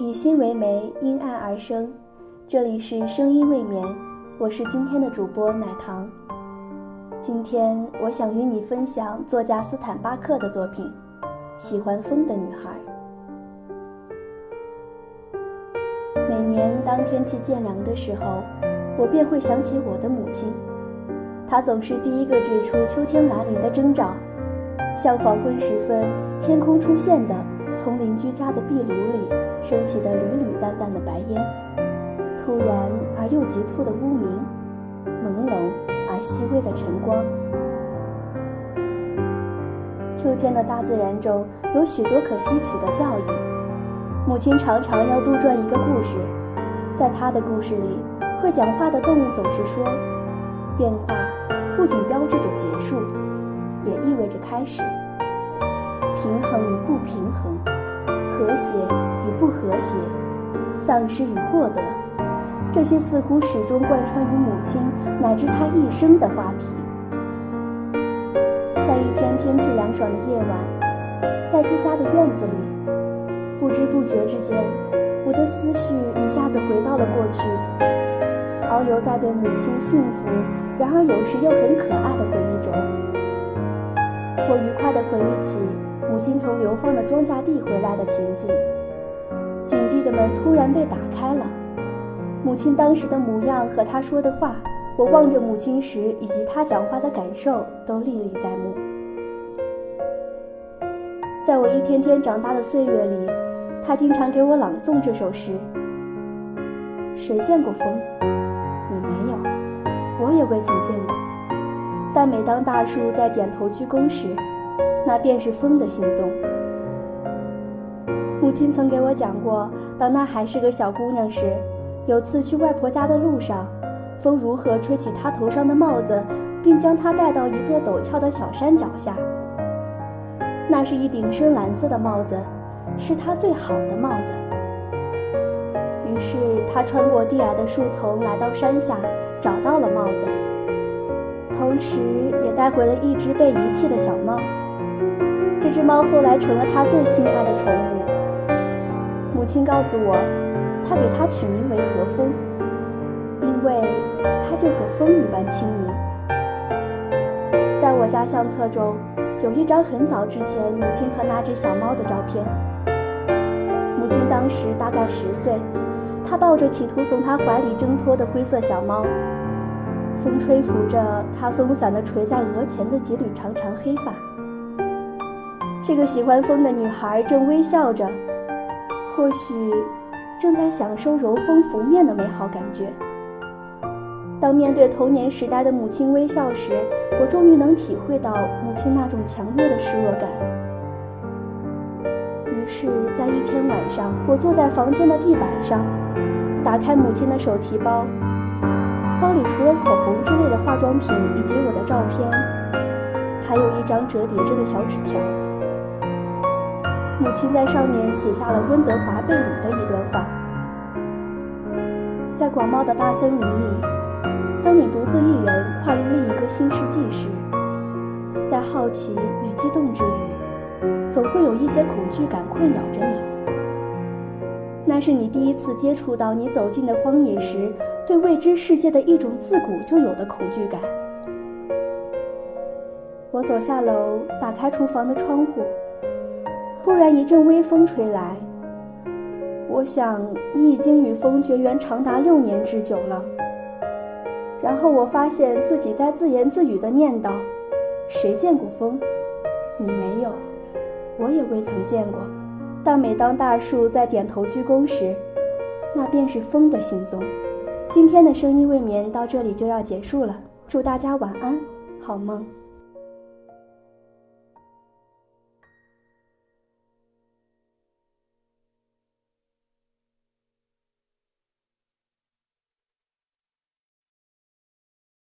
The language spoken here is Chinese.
以心为媒，因爱而生。这里是声音未眠，我是今天的主播奶糖。今天我想与你分享作家斯坦巴克的作品《喜欢风的女孩》。每年当天气渐凉的时候，我便会想起我的母亲，她总是第一个指出秋天来临的征兆，像黄昏时分天空出现的从邻居家的壁炉里升起的缕缕淡淡的白烟，突然而又急促的乌鸣，朦胧而细微的晨光。秋天的大自然中有许多可吸取的教义，母亲常常要杜撰一个故事，在她的故事里，会讲话的动物总是说，变化不仅标志着结束，也意味着开始。平衡与不平衡，和谐与不和谐，丧失与获得，这些似乎始终贯穿于母亲乃至她一生的话题。在一天天气凉爽的夜晚，在自家的院子里，不知不觉之间，我的思绪一下子回到了过去，遨游在对母亲幸福，然而有时又很可爱的回忆中。我愉快地回忆起。母亲从流放的庄稼地回来的情景，紧闭的门突然被打开了。母亲当时的模样和她说的话，我望着母亲时以及她讲话的感受都历历在目。在我一天天长大的岁月里，她经常给我朗诵这首诗。谁见过风？你没有，我也未曾见过。但每当大树在点头鞠躬时，那便是风的行踪。母亲曾给我讲过，当她还是个小姑娘时，有次去外婆家的路上，风如何吹起她头上的帽子，并将她带到一座陡峭的小山脚下。那是一顶深蓝色的帽子，是她最好的帽子。于是她穿过低矮的树丛，来到山下，找到了帽子，同时也带回了一只被遗弃的小猫。这只猫后来成了他最心爱的宠物。母亲告诉我，他给它取名为和风，因为它就和风一般轻盈。在我家相册中，有一张很早之前母亲和那只小猫的照片。母亲当时大概十岁，她抱着企图从她怀里挣脱的灰色小猫，风吹拂着她松散的垂在额前的几缕长长黑发。这个喜欢风的女孩正微笑着，或许正在享受柔风拂面的美好感觉。当面对童年时代的母亲微笑时，我终于能体会到母亲那种强烈的失落感。于是，在一天晚上，我坐在房间的地板上，打开母亲的手提包，包里除了口红之类的化妆品以及我的照片，还有一张折叠着的小纸条。母亲在上面写下了温德华·贝里的一段话：在广袤的大森林里，当你独自一人跨入另一个新世纪时，在好奇与激动之余，总会有一些恐惧感困扰着你。那是你第一次接触到你走进的荒野时，对未知世界的一种自古就有的恐惧感。我走下楼，打开厨房的窗户。突然一阵微风吹来，我想你已经与风绝缘长达六年之久了。然后我发现自己在自言自语地念叨：“谁见过风？你没有，我也未曾见过。但每当大树在点头鞠躬时，那便是风的行踪。”今天的声音未眠到这里就要结束了，祝大家晚安，好梦。